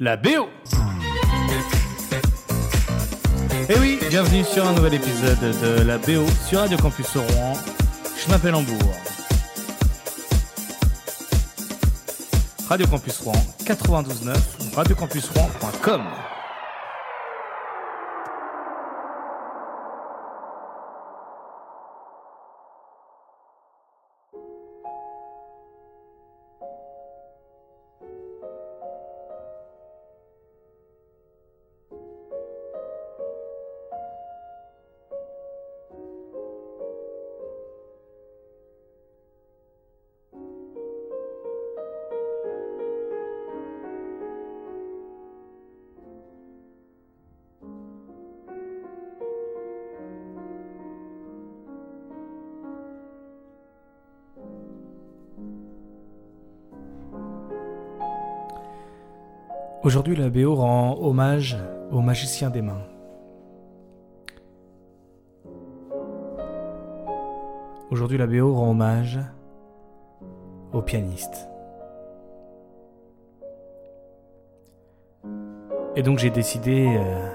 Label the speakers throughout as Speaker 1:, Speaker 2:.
Speaker 1: la BO. Et oui, bienvenue sur un nouvel épisode de la BO sur Radio Campus Rouen. Je m'appelle Hambourg. Radio Campus Rouen 92.9, radiocampusrouen.com. Aujourd'hui, la BO rend hommage au magicien des mains. Aujourd'hui, la BO rend hommage au pianiste. Et donc j'ai décidé euh,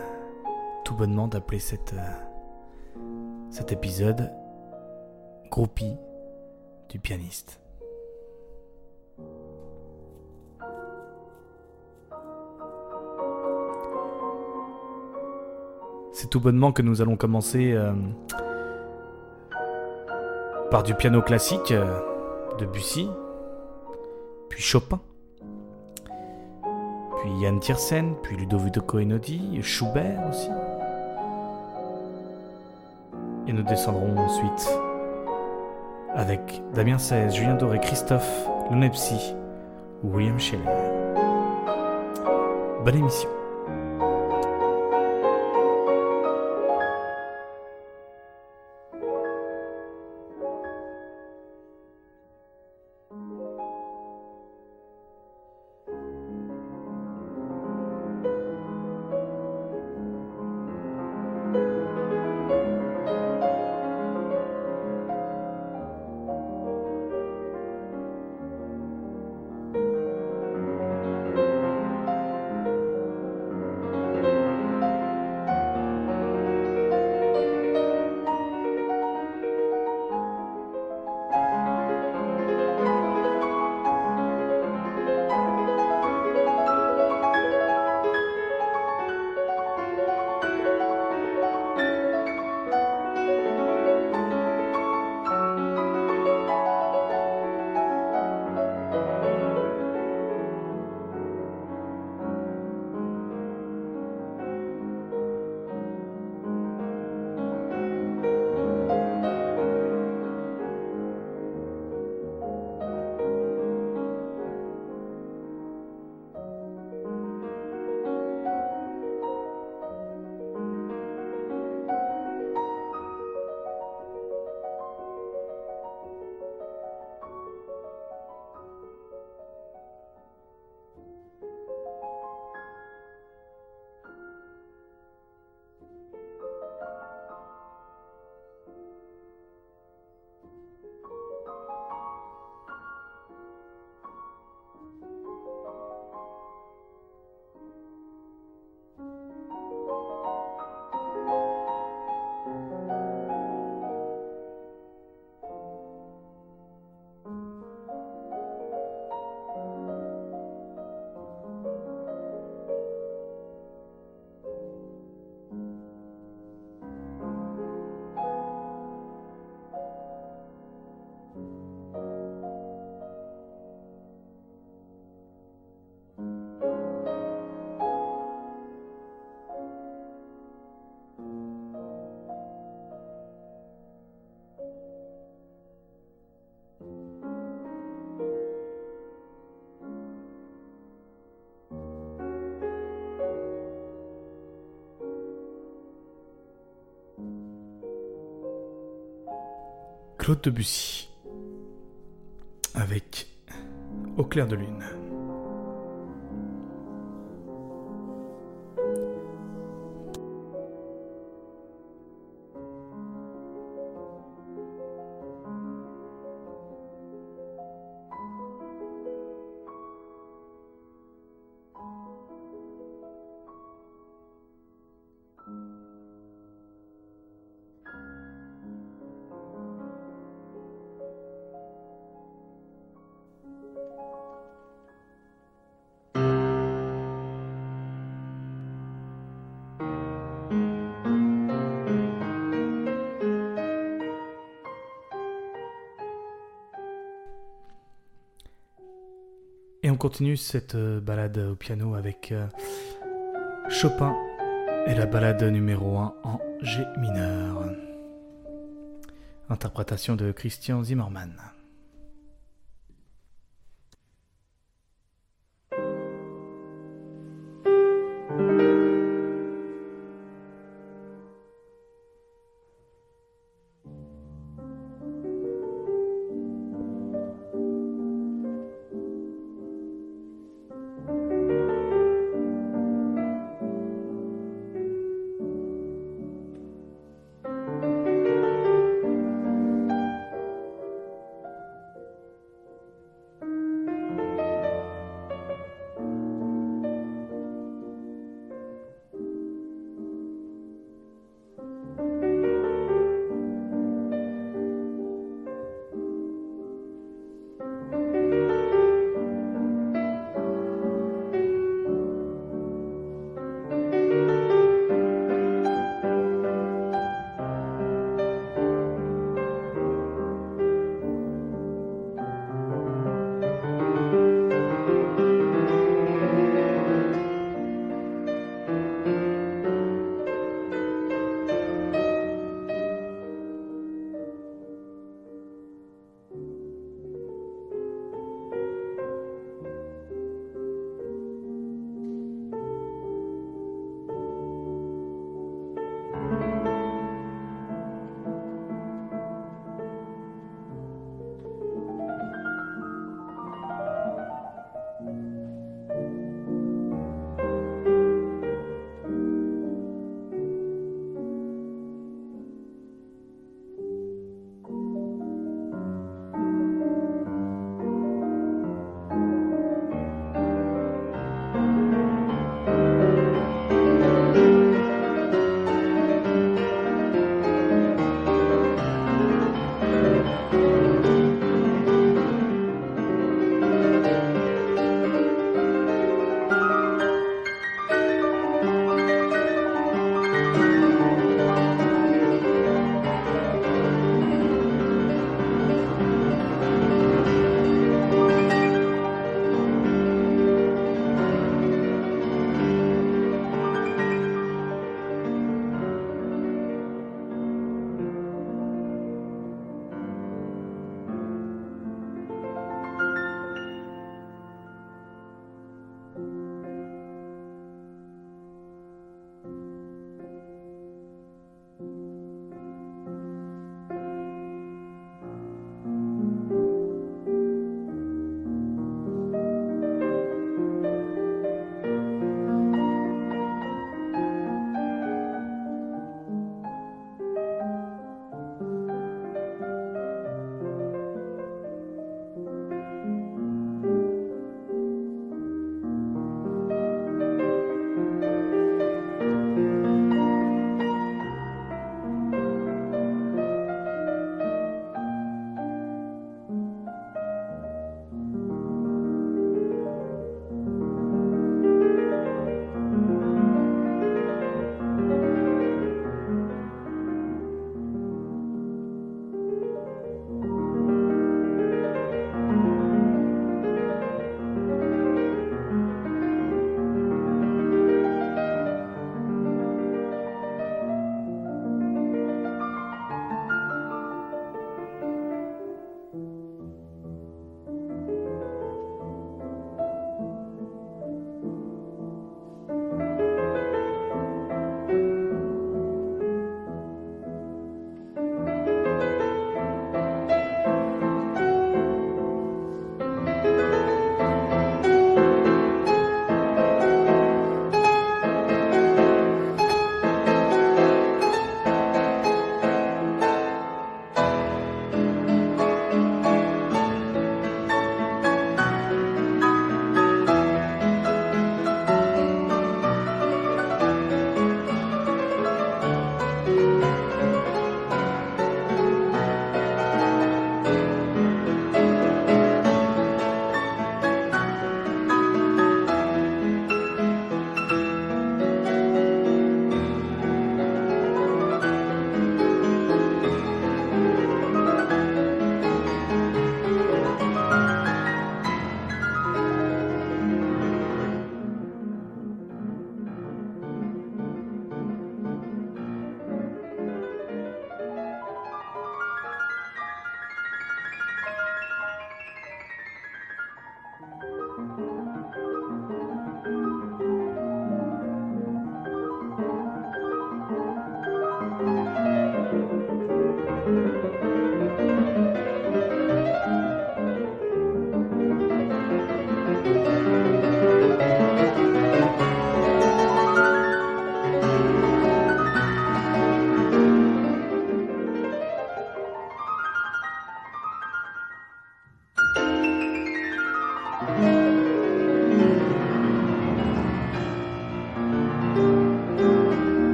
Speaker 1: tout bonnement d'appeler cette, euh, cet épisode Groupie du pianiste. Tout bonnement que nous allons commencer euh, par du piano classique euh, de Bussy, puis Chopin, puis Yann Tiersen, puis Ludovico Einaudi, Schubert aussi. Et nous descendrons ensuite avec Damien XVI, Julien Doré, Christophe Lonepsy ou William Scheller. Bonne émission. Claude avec Au clair de lune. Continue cette euh, balade au piano avec euh, Chopin et la balade numéro 1 en G mineur. Interprétation de Christian Zimmermann.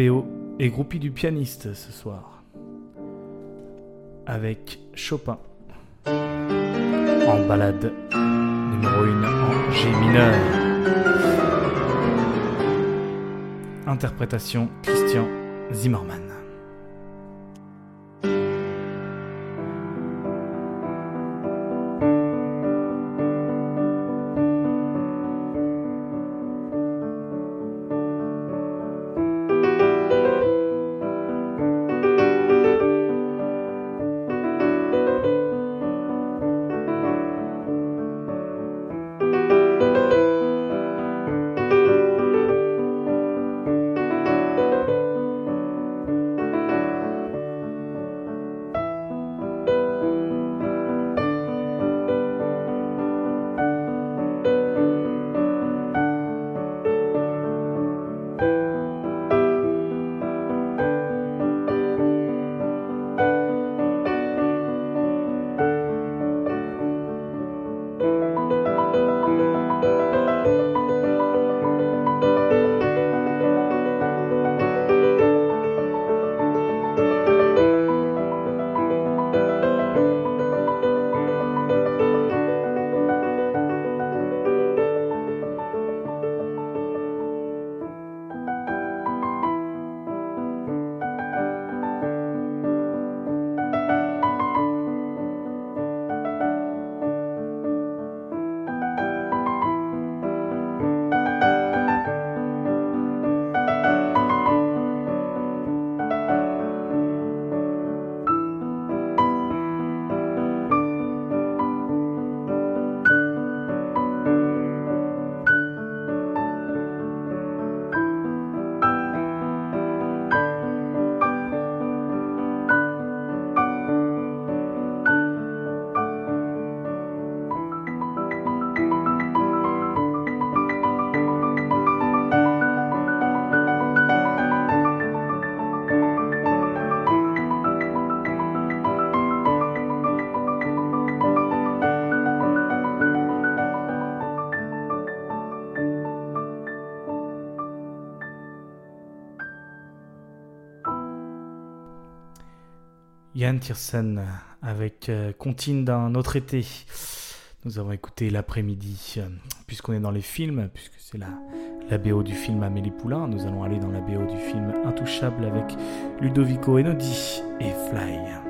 Speaker 1: Est groupie du pianiste ce soir. Avec Chopin. En balade numéro 1 en G mineur. Interprétation Christian Zimmermann. Yann Tiersen avec euh, Contine d'un autre été. Nous avons écouté l'après-midi, euh, puisqu'on est dans les films, puisque c'est la, la BO du film Amélie Poulain, nous allons aller dans la BO du film Intouchable avec Ludovico Enodi et Fly.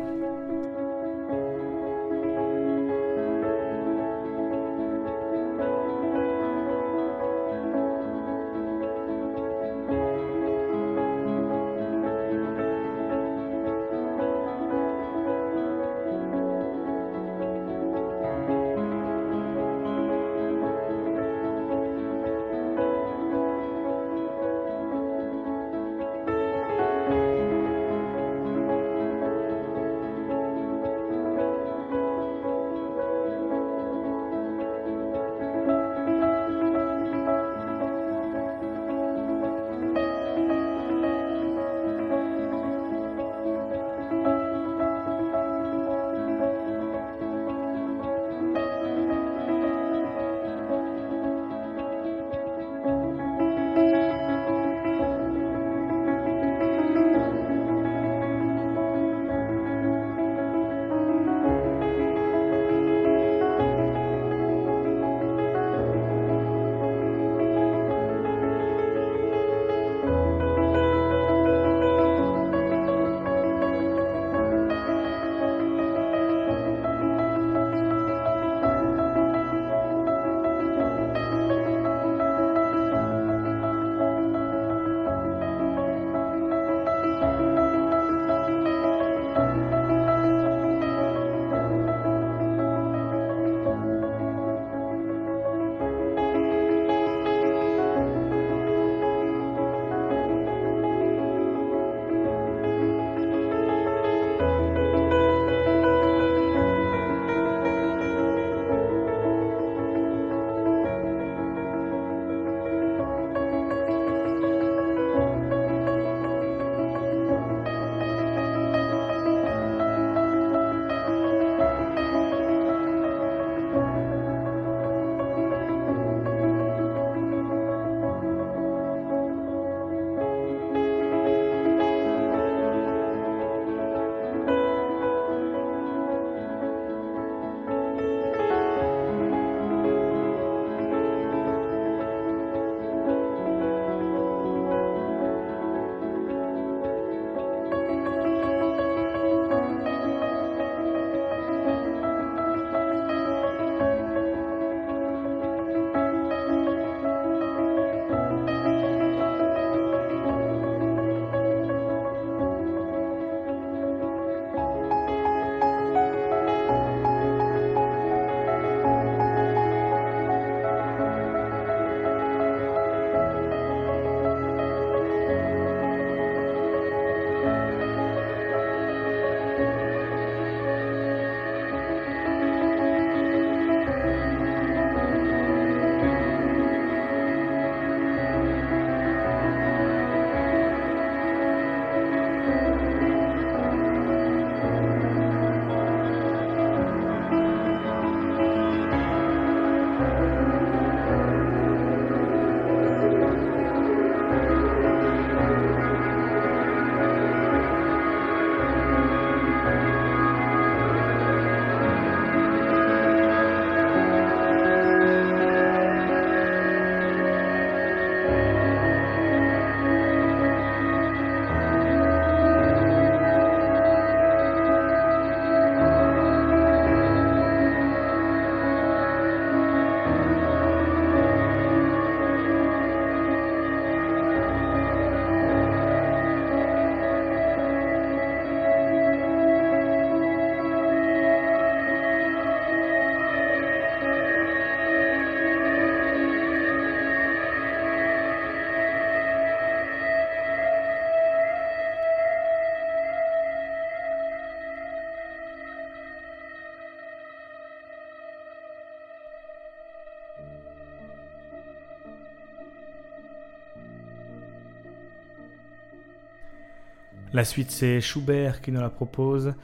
Speaker 1: La suite, c'est Schubert qui nous la propose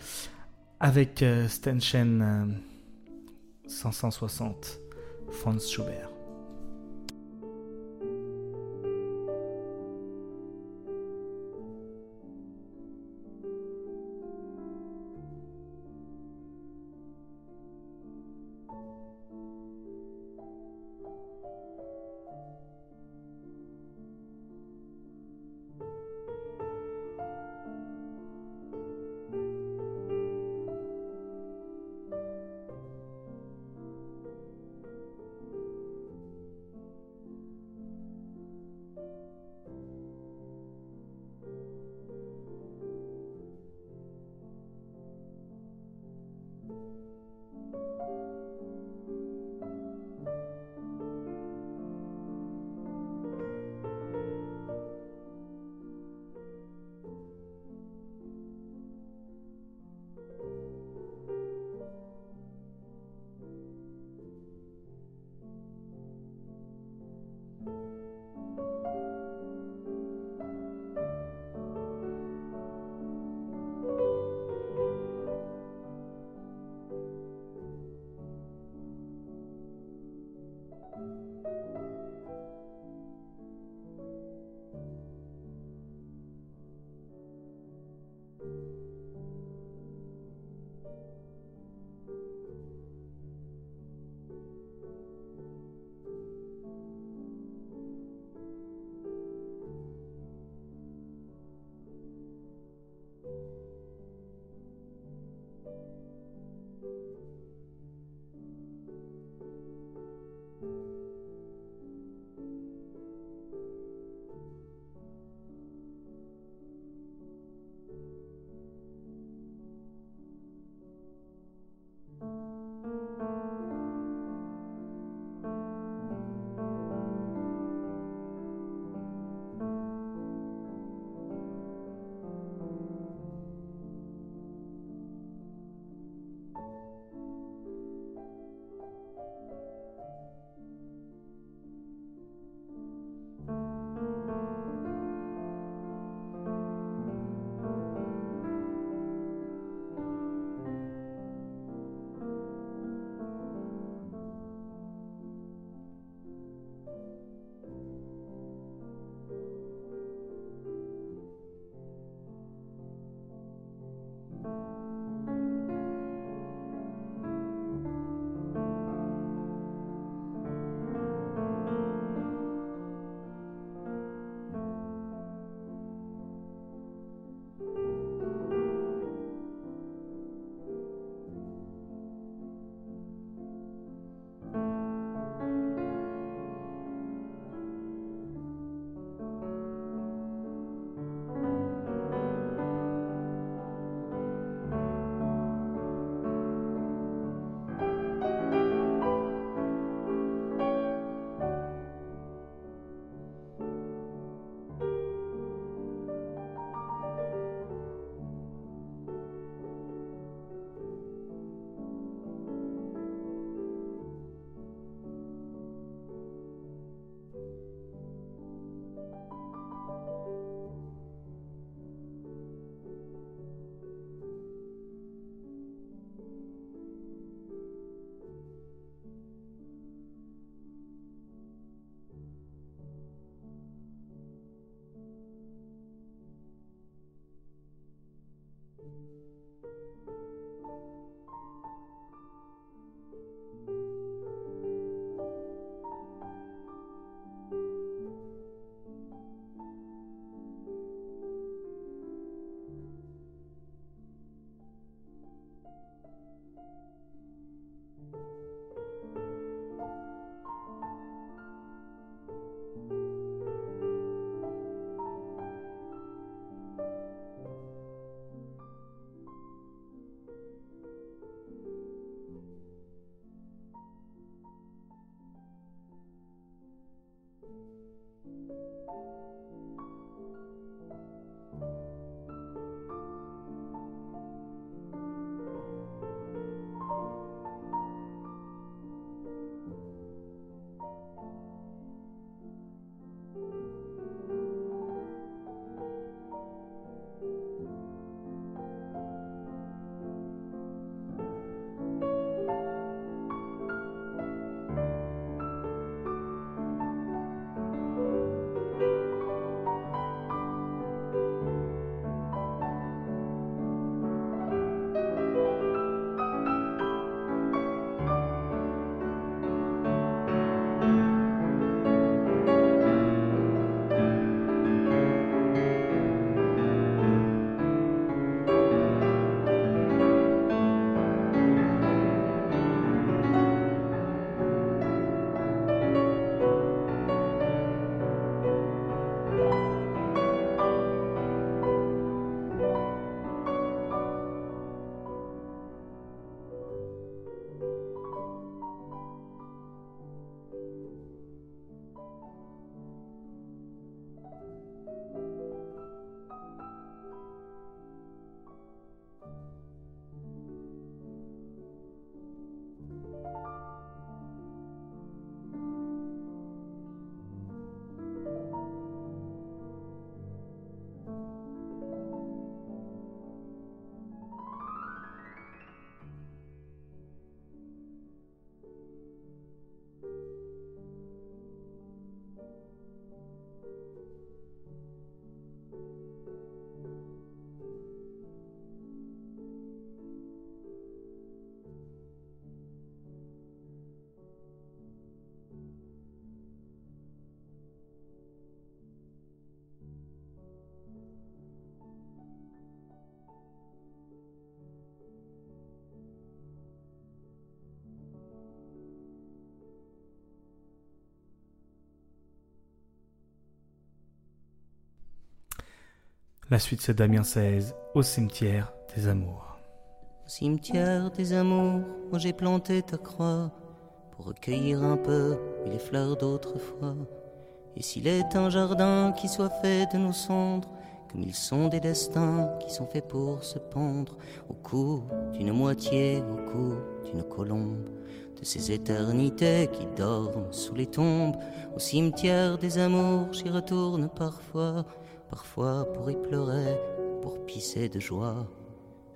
Speaker 1: avec euh, Stenchen euh, 560, Franz Schubert. La suite c'est Damien 16 au cimetière des amours.
Speaker 2: Au cimetière des amours, où j'ai planté ta croix pour recueillir un peu les fleurs d'autrefois. Et s'il est un jardin qui soit fait de nos cendres, comme ils sont des destins qui sont faits pour se pendre au cou d'une moitié, au cou d'une colombe, de ces éternités qui dorment sous les tombes, au cimetière des amours, j'y retourne parfois, parfois pour y pleurer, pour pisser de joie,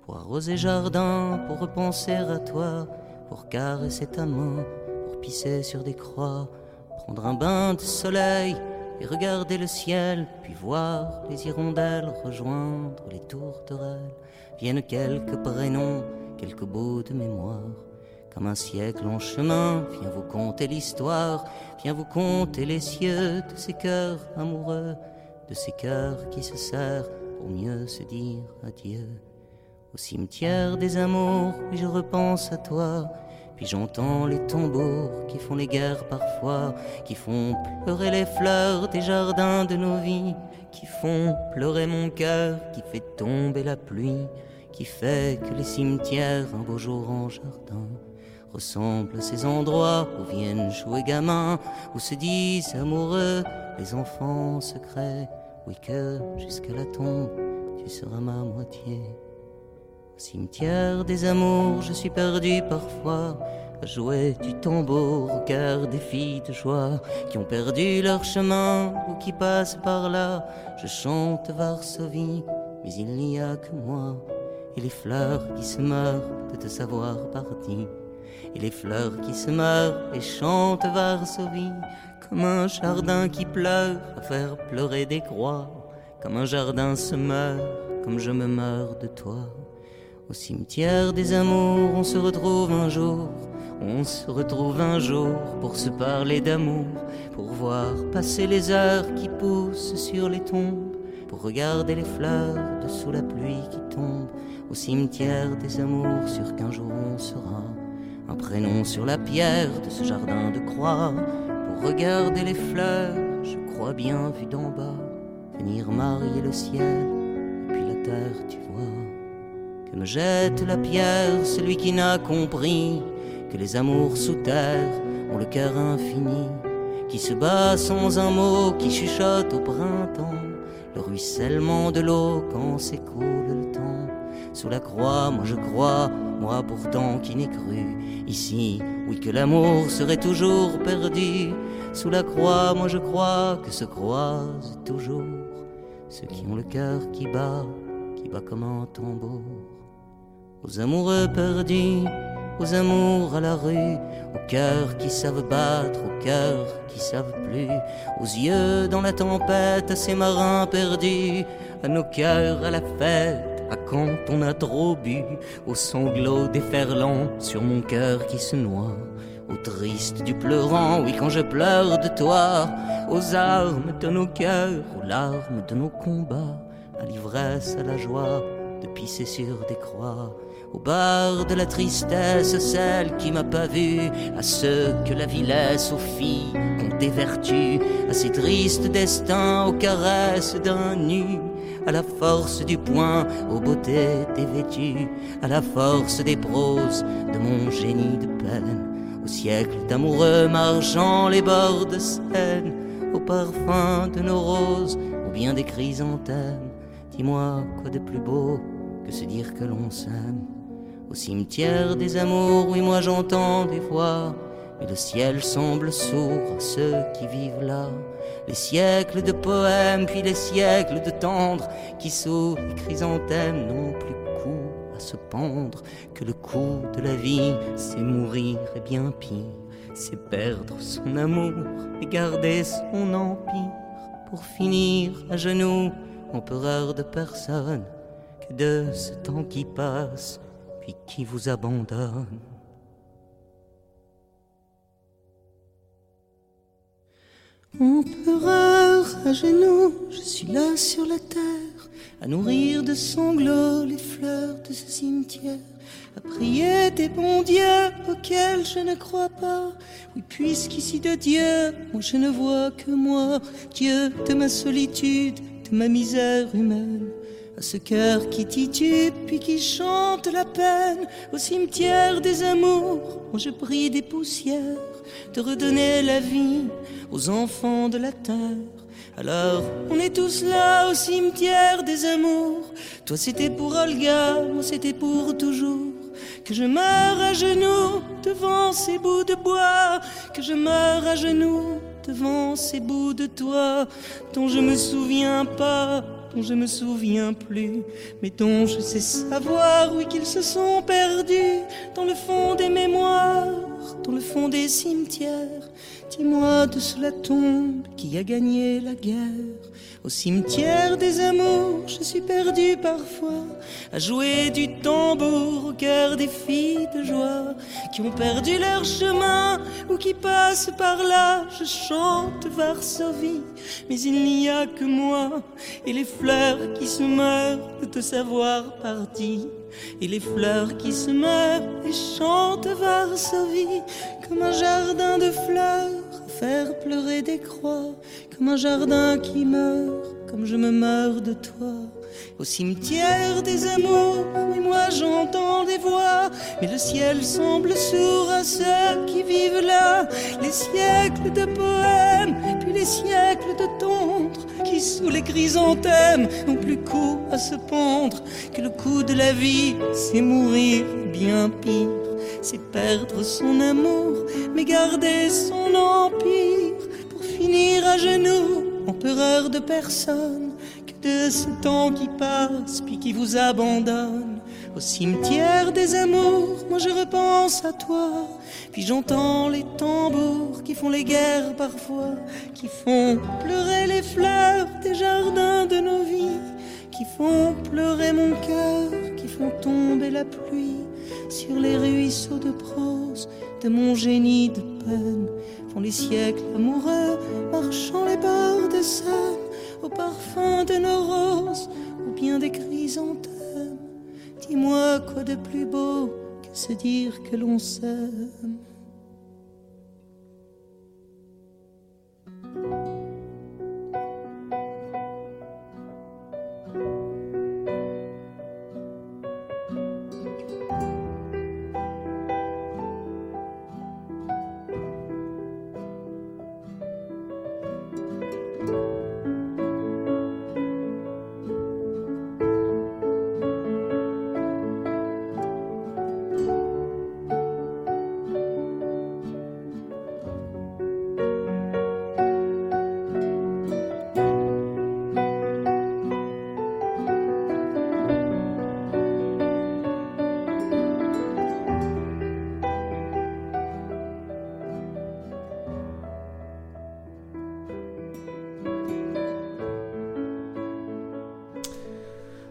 Speaker 2: pour arroser jardin, pour repenser à toi, pour caresser ta main, pour pisser sur des croix prendre un bain de soleil et regarder le ciel, puis voir les hirondelles rejoindre les tourterelles. Viennent quelques prénoms, quelques bouts de mémoire. Comme un siècle en chemin, viens vous conter l'histoire, viens vous conter les cieux de ces cœurs amoureux, de ces cœurs qui se serrent pour mieux se dire adieu. Au cimetière des amours, je repense à toi, puis j'entends les tambours qui font les guerres parfois, qui font pleurer les fleurs des jardins de nos vies, qui font pleurer mon cœur, qui fait tomber la pluie, qui fait que les cimetières, un beau jour en jardin, ressemblent à ces endroits où viennent jouer gamins, où se disent amoureux les enfants secrets, que jusqu'à la tombe, tu seras ma moitié. Cimetière des amours, je suis perdu parfois à jouer du tambour au cœur des filles de joie qui ont perdu leur chemin ou qui passent par là. Je chante Varsovie, mais il n'y a que moi et les fleurs qui se meurent de te savoir parti. Et les fleurs qui se meurent et chantent Varsovie comme un jardin qui pleure à faire pleurer des croix, comme un jardin se meurt, comme je me meurs de toi. Au cimetière des amours, on se retrouve un jour, on se retrouve un jour pour se parler d'amour, pour voir passer les heures qui poussent sur les tombes, pour regarder les fleurs dessous la pluie qui tombe. Au cimetière des amours, sur qu'un jour on sera un prénom sur la pierre de ce jardin de croix, pour regarder les fleurs, je crois bien vu d'en bas, venir marier le ciel et puis la terre, tu vois que me jette la pierre celui qui n'a compris que les amours sous terre ont le cœur infini, qui se bat sans un mot, qui chuchote au printemps, le ruissellement de l'eau quand s'écoule le temps. Sous la croix, moi je crois, moi pourtant qui n'ai cru, ici, oui que l'amour serait toujours perdu. Sous la croix, moi je crois que se croisent toujours ceux qui ont le cœur qui bat, qui bat comme un tambour. Aux amoureux perdus, aux amours à la rue, aux cœurs qui savent battre, aux cœurs qui savent plus, aux yeux dans la tempête, à ces marins perdus, à nos cœurs à la fête, à quand on a trop bu, aux sanglots déferlants sur mon cœur qui se noie. Au triste du pleurant, oui quand je pleure de toi, aux armes de nos cœurs, aux larmes de nos combats, à l'ivresse, à la joie, de pisser sur des croix, au bar de la tristesse, celle qui m'a pas vu, à ceux que la vie laisse aux filles ont des vertus, à ces tristes destins, aux caresses d'un nu, à la force du poing, aux beautés dévêtues, à la force des proses de mon génie de peine, au siècle d'amoureux marchant les bords de Seine, au parfum de nos roses, ou bien des chrysanthèmes. Dis-moi quoi de plus beau que se dire que l'on s'aime? Au cimetière des amours, oui, moi j'entends des voix, mais le ciel semble sourd à ceux qui vivent là. Les siècles de poèmes, puis les siècles de tendres, qui sous les chrysanthèmes n'ont plus coup à se pendre, que le coup de la vie, c'est mourir et bien pire, c'est perdre son amour et garder son empire, pour finir à genoux, empereur de personne, que de ce temps qui passe, qui vous abandonne. Empereur à genoux, je suis là sur la terre, à nourrir de sanglots les fleurs de ce cimetière, à prier des bons dieux auxquels je ne crois pas. Oui, puisqu'ici de Dieu, moi je ne vois que moi, Dieu de ma solitude, de ma misère humaine. à ce cœur qui titube puis qui chante la peine au cimetière des amours où je prie des poussières de redonner la vie aux enfants de la terre. Alors, on est tous là au cimetière des amours. Toi, c'était pour Olga, moi, c'était pour toujours. Que je meure à genoux devant ces bouts de bois. Que je meure à genoux devant ces bouts de toi dont je me souviens pas dont je me souviens plus, mais dont je sais savoir, oui, qu'ils se sont perdus dans le fond des mémoires, dans le fond des cimetières. Dis-moi de cela tombe qui a gagné la guerre. Au cimetière des amours, je suis perdu parfois à jouer du tambour au cœur des filles de joie qui ont perdu leur chemin ou qui passent par là. Je chante Varsovie, mais il n'y a que moi et les fleurs qui se meurent de te savoir parti. Et les fleurs qui se meurent et chantent Varsovie comme un jardin de fleurs faire pleurer des croix, comme un jardin qui meurt, comme je me meurs de toi. Au cimetière des amours, et moi j'entends des voix, mais le ciel semble sourd à ceux qui vivent là. Les siècles de poèmes, puis les siècles de tendre, qui sous les chrysanthèmes n'ont plus coup à se pendre, que le coup de la vie, c'est mourir bien pire c'est perdre son amour, mais garder son empire. Pour finir à genoux, empereur de personne, que de ce temps qui passe puis qui vous abandonne. Au cimetière des amours, moi je repense à toi, puis j'entends les tambours qui font les guerres parfois, qui font pleurer les fleurs des jardins de nos vies, qui font pleurer mon cœur, qui font tomber la pluie sur les ruisseaux de prose de mon génie de peine font les siècles amoureux marchant les bords de Seine au parfum de nos roses ou bien des chrysanthèmes. Dis-moi quoi de plus beau que se dire que l'on s'aime.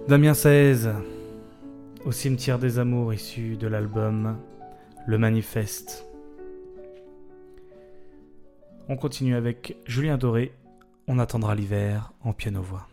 Speaker 1: Damien 16, au cimetière des amours issu de l'album Le Manifeste. On continue avec Julien Doré, On attendra l'hiver en piano-voix.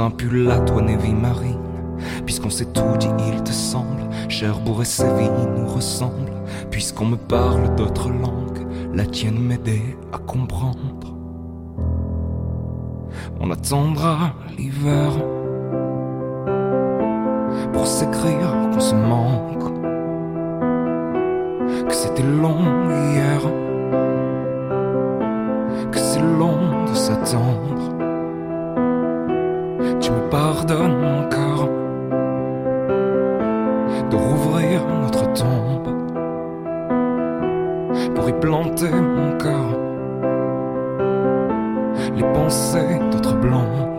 Speaker 3: Un pull à toi marine. Puisqu'on s'est tout dit, il te semble, Cherbourg et Séville nous ressemblent. Puisqu'on me parle d'autres langues, la tienne m'aidait à comprendre. On attendra l'hiver pour s'écrire qu'on se manque, que c'était long hier long de s'attendre tu me pardonnes encore de rouvrir notre tombe pour y planter mon corps, les pensées d'autres blancs.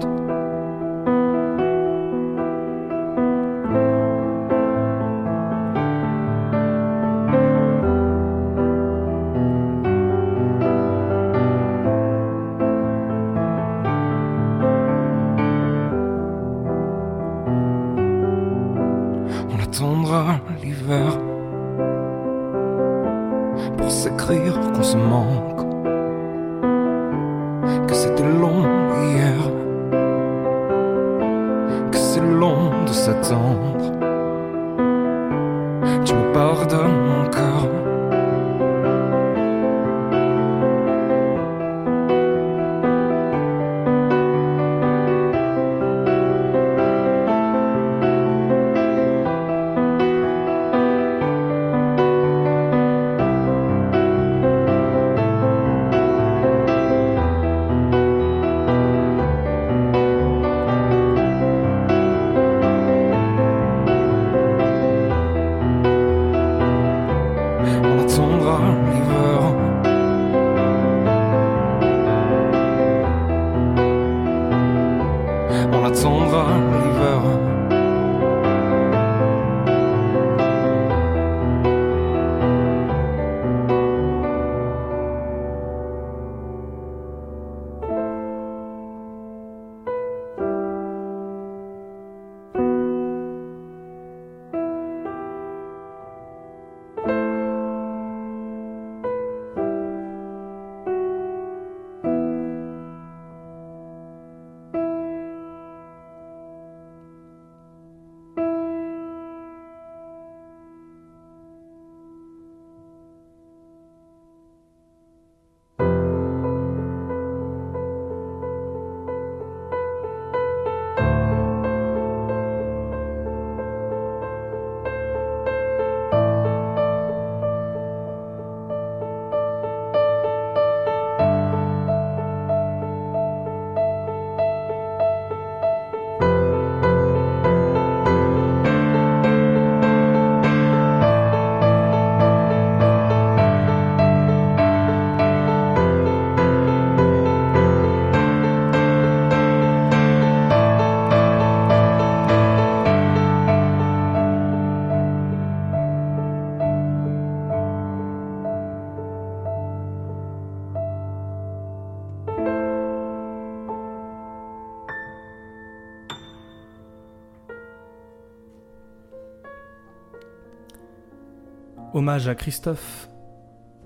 Speaker 1: Hommage à Christophe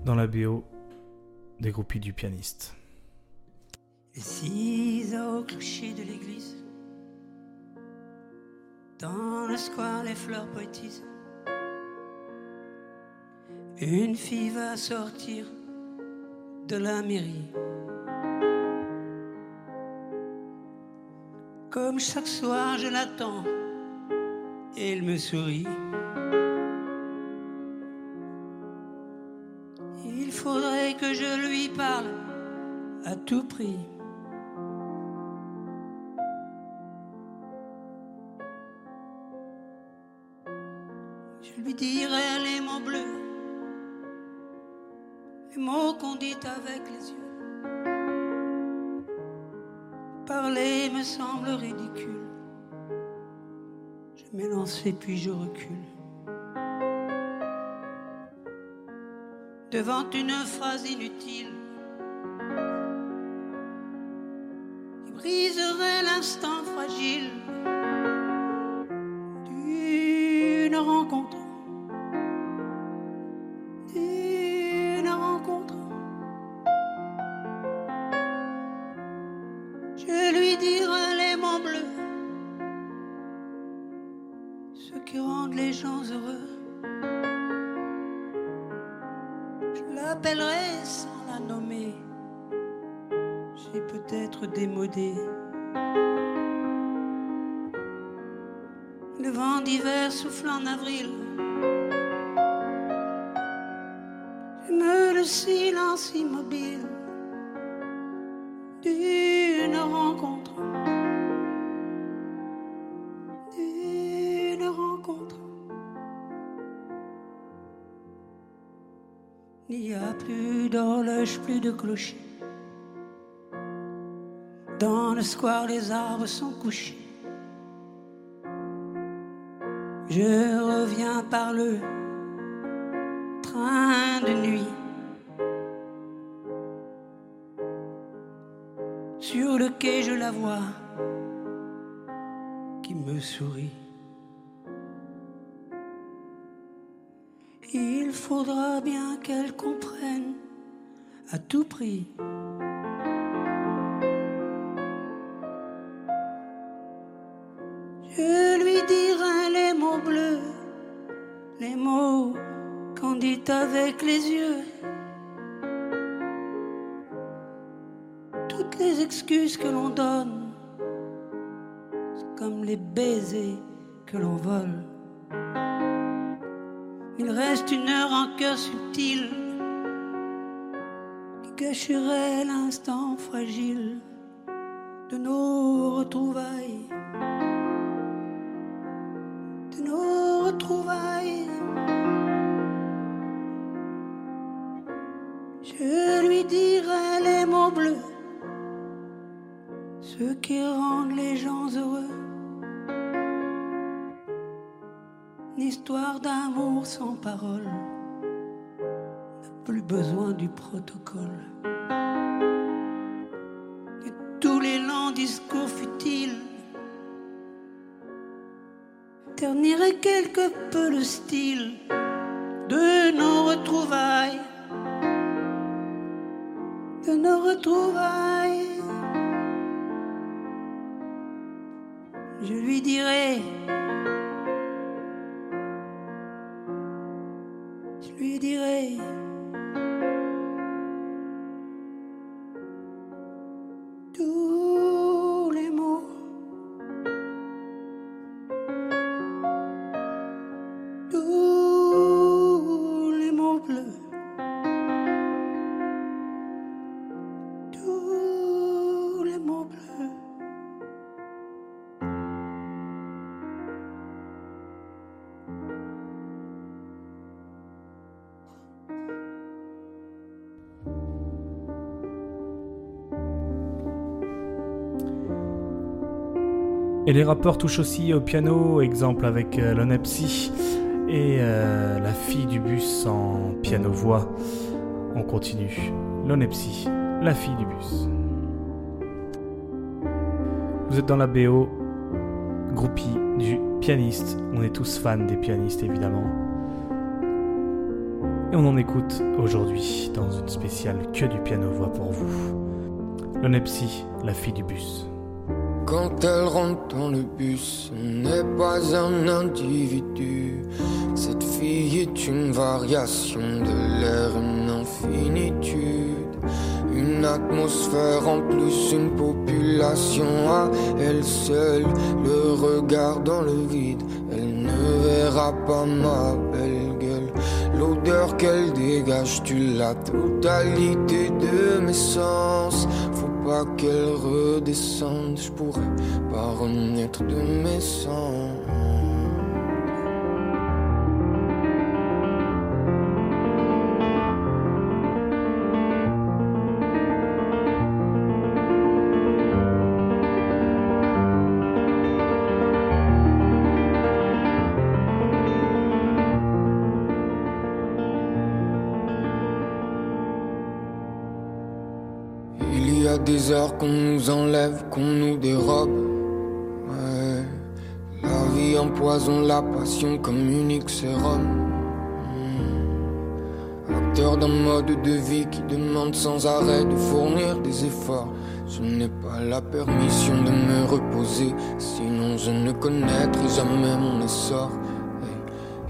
Speaker 1: dans la BO des groupies du pianiste.
Speaker 4: Heures au clocher de l'église. Dans le square, les fleurs poétisent. Une fille va sortir de la mairie. Comme chaque soir, je l'attends et elle me sourit. Parle à tout prix. Je lui dirai les mots bleus, les mots qu'on dit avec les yeux. Parler me semble ridicule. Je m'élance et puis je recule. Devant une phrase inutile de clocher. Dans le square, les arbres sont couchés. Je reviens par le train de nuit. Sur le quai, je la vois qui me sourit. Il faudra bien qu'elle comprenne à tout prix. Je lui dirai les mots bleus, les mots qu'on dit avec les yeux. Toutes les excuses que l'on donne, comme les baisers que l'on vole. Il reste une heure en cœur subtil qui cacherait l'instant fragile de nos retrouvailles. De nos retrouvailles. Je lui dirai les mots bleus, ceux qui rendent les gens heureux. Une histoire d'amour sans parole plus besoin du protocole. Et tous les lents discours futiles terniraient quelque peu le style de nos retrouvailles. De nos retrouvailles. Je lui dirai. Je lui dirai.
Speaker 1: Et les rappeurs touchent aussi au piano, exemple avec euh, l'onepsy et euh, la fille du bus en piano-voix. On continue. L'onepsy, la fille du bus. Vous êtes dans la BO, groupie du pianiste. On est tous fans des pianistes évidemment. Et on en écoute aujourd'hui dans une spéciale que du piano-voix pour vous. L'onepsy, la fille du bus.
Speaker 5: Quand elle rentre dans le bus, n'est pas un individu. Cette fille est une variation de l'air, une infinitude. Une atmosphère en plus, une population à elle seule. Le regard dans le vide, elle ne verra pas ma belle gueule. L'odeur qu'elle dégage, tu la totalité de mes sens. Pas qu'elle redescende, je pourrais pas renaître de mes sangs. Qu'on nous enlève, qu'on nous dérobe. La vie empoisonne la passion comme unique sérum. Hmm. Acteur d'un mode de vie qui demande sans arrêt de fournir des efforts. Je n'ai pas la permission de me reposer, sinon je ne connaîtrai jamais mon essor.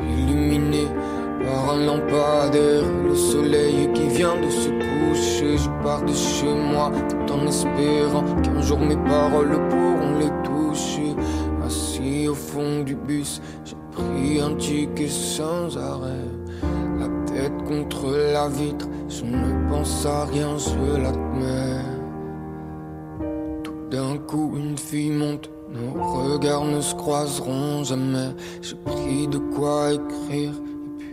Speaker 5: Illuminé par un lampadaire, le soleil qui vient de se coucher. Je pars de chez moi tout en espérant qu'un jour mes paroles pourront les toucher. Assis au fond du bus, j'ai pris un ticket sans arrêt. La tête contre la vitre, je ne pense à rien, je l'admets. Tout d'un coup, une fille monte. Nos regards ne se croiseront jamais. J'ai pris de quoi écrire.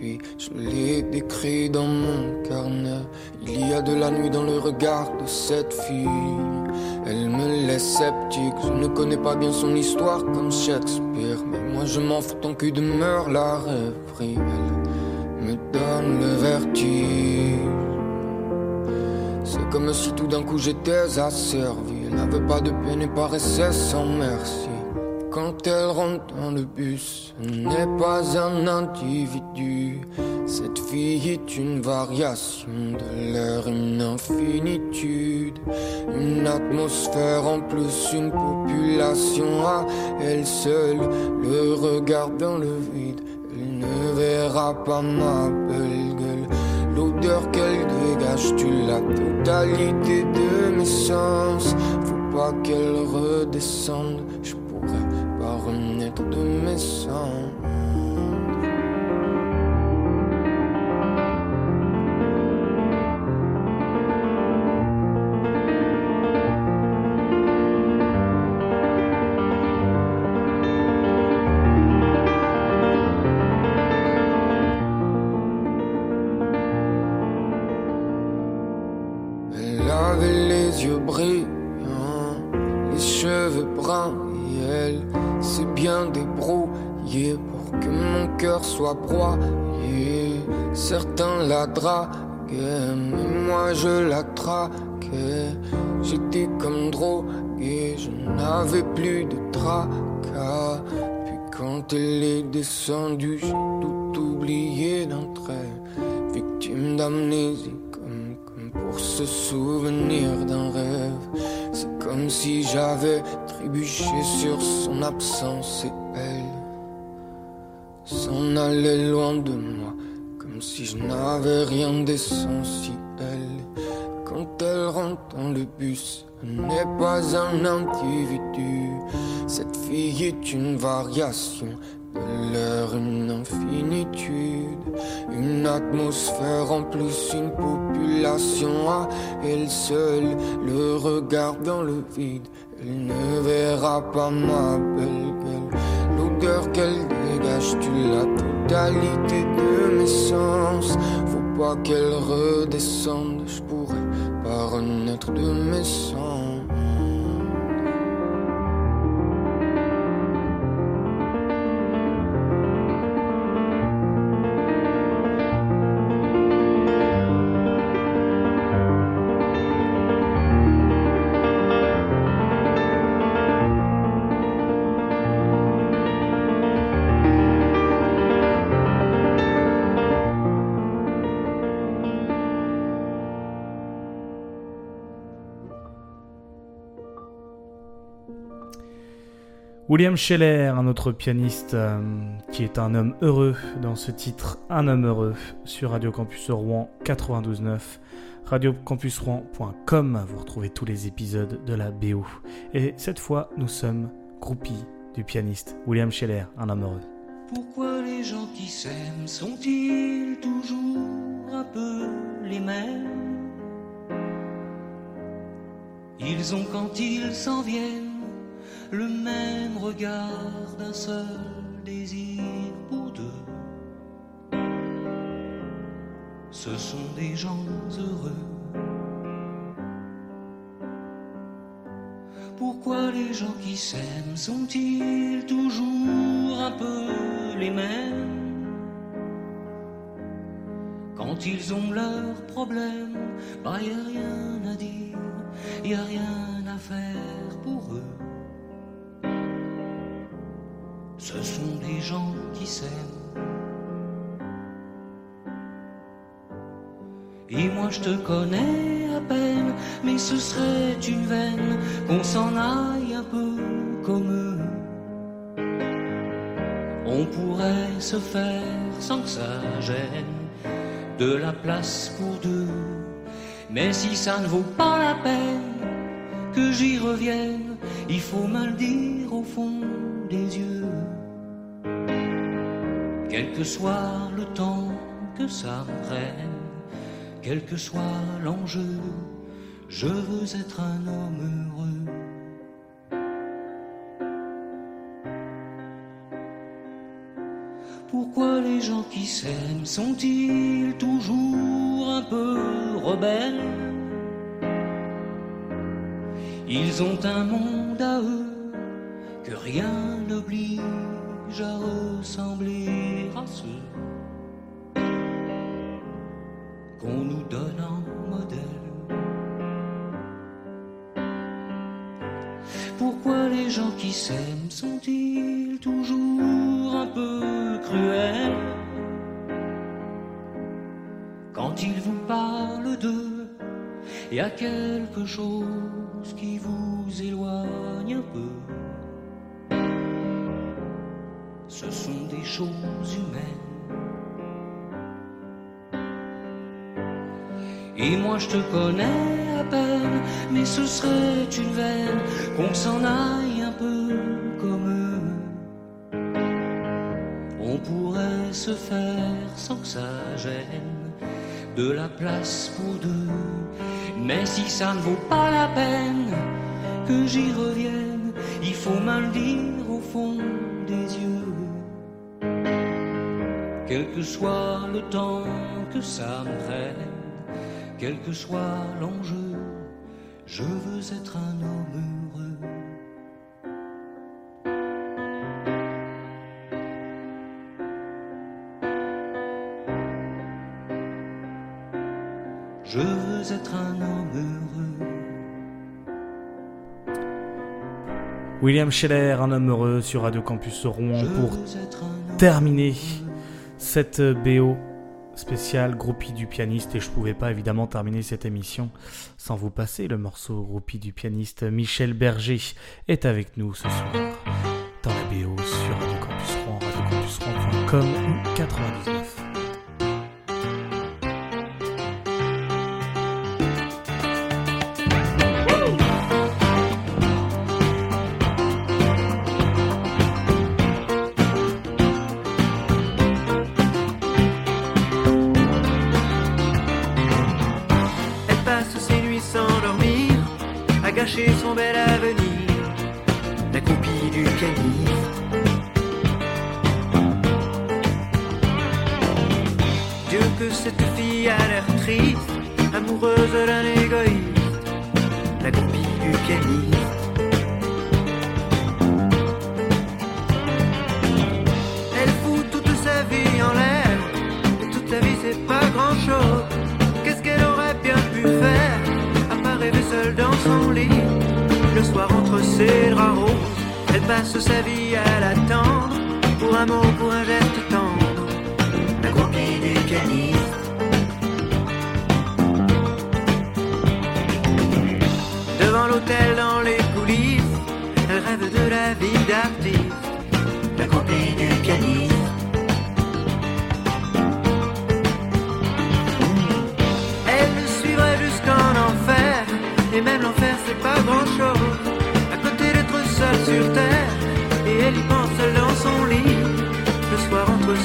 Speaker 5: Je l'ai décrit dans mon carnet. Il y a de la nuit dans le regard de cette fille. Elle me laisse sceptique, je ne connais pas bien son histoire comme Shakespeare. Mais moi je m'en fous, ton cul demeure la rêverie. Elle me donne le vertige. C'est comme si tout d'un coup j'étais asservi. Elle n'avait pas de peine et paraissait sans merci. Quand elle rentre dans le bus, elle n'est pas un individu. Cette fille est une variation de l'air, une infinitude. Une atmosphère en plus, une population à elle seule. Le regard dans le vide, elle ne verra pas ma belle gueule. L'odeur qu'elle dégage, tu la totalité de mes sens. Faut pas qu'elle redescende, de mes cendres. J'ai tout oublié d'un trait. Victime d'amnésie, comme, comme pour se souvenir d'un rêve. C'est comme si j'avais trébuché sur son absence et elle s'en allait loin de moi, comme si je n'avais rien d'essentiel. Quand elle rentre dans le bus, elle n'est pas un individu. Cette fille est une variation l'air, une infinitude, une atmosphère en plus, une population à elle seule. Le regard dans le vide, elle ne verra pas ma belle gueule. L'odeur qu'elle dégage, tu la totalité de mes sens. Faut pas qu'elle redescende, je pourrais pas renaître de mes sens.
Speaker 1: William Scheller, un autre pianiste euh, qui est un homme heureux dans ce titre Un homme heureux sur Radio Campus Rouen 92.9, radiocampusrouen.com. Vous retrouvez tous les épisodes de la BO. Et cette fois, nous sommes groupies du pianiste William Scheller, un homme heureux.
Speaker 6: Pourquoi les gens qui s'aiment sont-ils toujours un peu les mêmes? Ils ont quand ils s'en viennent le même regard d'un seul désir pour deux. Ce sont des gens heureux. Pourquoi les gens qui s'aiment sont-ils toujours un peu les mêmes? Quand ils ont leurs problèmes, bah y a rien à dire, y a rien à faire pour eux. Ce sont des gens qui s'aiment. Et moi je te connais à peine, mais ce serait une veine qu'on s'en aille un peu comme eux. On pourrait se faire sans que ça gêne de la place pour deux. Mais si ça ne vaut pas la peine que j'y revienne, il faut mal dire au fond des yeux. Quel que soit le temps que ça prenne, quel que soit l'enjeu, je veux être un homme heureux. Pourquoi les gens qui s'aiment sont-ils toujours un peu rebelles? Ils ont un monde à eux rien n'oblige à ressembler à ceux qu'on nous donne en modèle. Pourquoi les gens qui s'aiment sont-ils toujours un peu cruels? Quand ils vous parlent d'eux Il y a quelque chose qui vous éloigne un peu. Ce sont des choses humaines. Et moi je te connais à peine, mais ce serait une veine qu'on s'en aille un peu comme eux. On pourrait se faire sans que ça gêne de la place pour deux. Mais si ça ne vaut pas la peine que j'y revienne, il faut me le dire au fond des yeux. Quel que soit le temps que ça me prenne quel que soit l'enjeu, je veux être un homme heureux. Je veux être un homme heureux.
Speaker 1: William Scheller, un homme heureux sur Radio Campus Rouen pour terminer cette BO spéciale groupie du pianiste et je pouvais pas évidemment terminer cette émission sans vous passer le morceau groupie du pianiste Michel Berger est avec nous ce soir dans la BO sur Radio Campus Rouen, radiocampusrouen.com ou 99.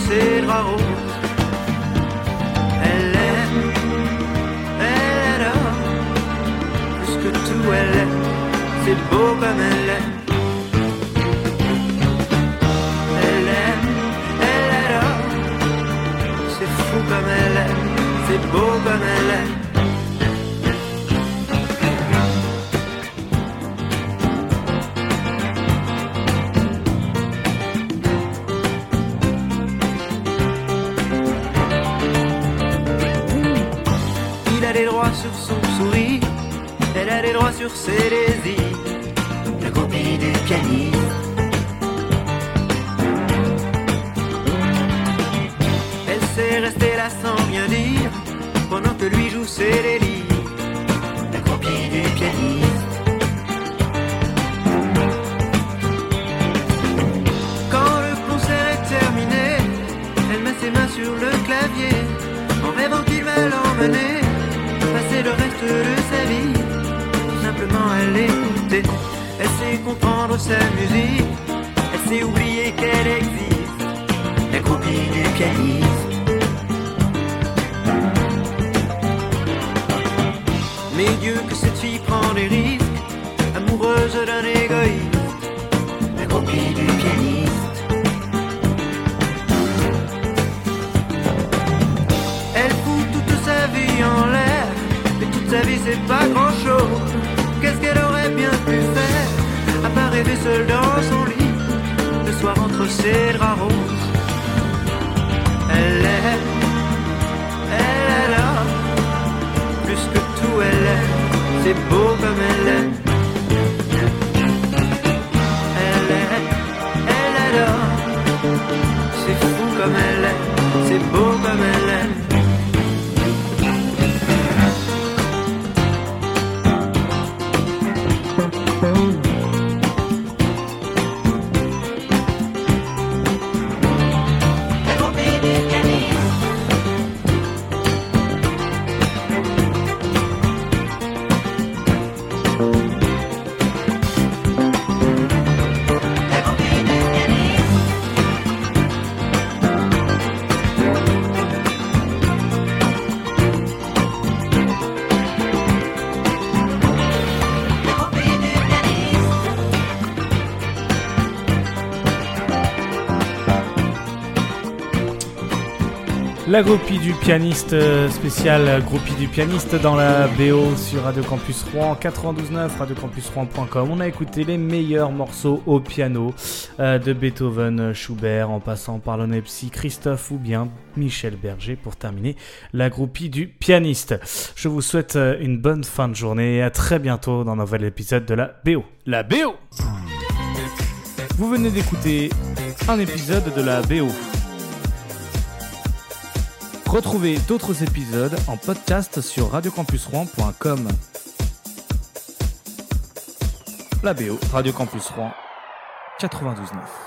Speaker 7: Ses draps. Roses Elle aime Elle adore Plus que tout elle aime C'est beau comme elle aime. Elle aime Elle adore c'est fou comme elle aime, c'est beau comme elle aime. Sur désirs. La copie du pianiste. Elle sait rester là sans rien dire Pendant que lui joue délires La copie du pianiste Quand le concert est terminé Elle met ses mains sur le clavier En rêvant qu'il va l'emmener Passer le reste de sa vie Elle sait comprendre sa musique. Elle sait oublier qu'elle existe. La copie du pianiste seule dans son lit, le soir entre ses draps roses. Elle aime, elle elle a, plus que tout elle aime, c'est beau comme elle aime. Elle aime, elle elle a, c'est fou comme elle aime, c'est beau comme elle aime.
Speaker 1: La groupie du pianiste euh, spécial groupie du pianiste dans la BO sur Radio Campus Rouen 92.9 radiocampusrouen.com. On a écouté les meilleurs morceaux au piano euh, de Beethoven, Schubert en passant par l'onepsy Christophe ou bien Michel Berger pour terminer la groupie du pianiste. Je vous souhaite euh, une bonne fin de journée et à très bientôt dans un nouvel épisode de la BO. La BO Vous venez d'écouter un épisode de la BO. Retrouvez d'autres épisodes en podcast sur radiocampusrouen.com. La BO, Radio Campus Rouen 92.9.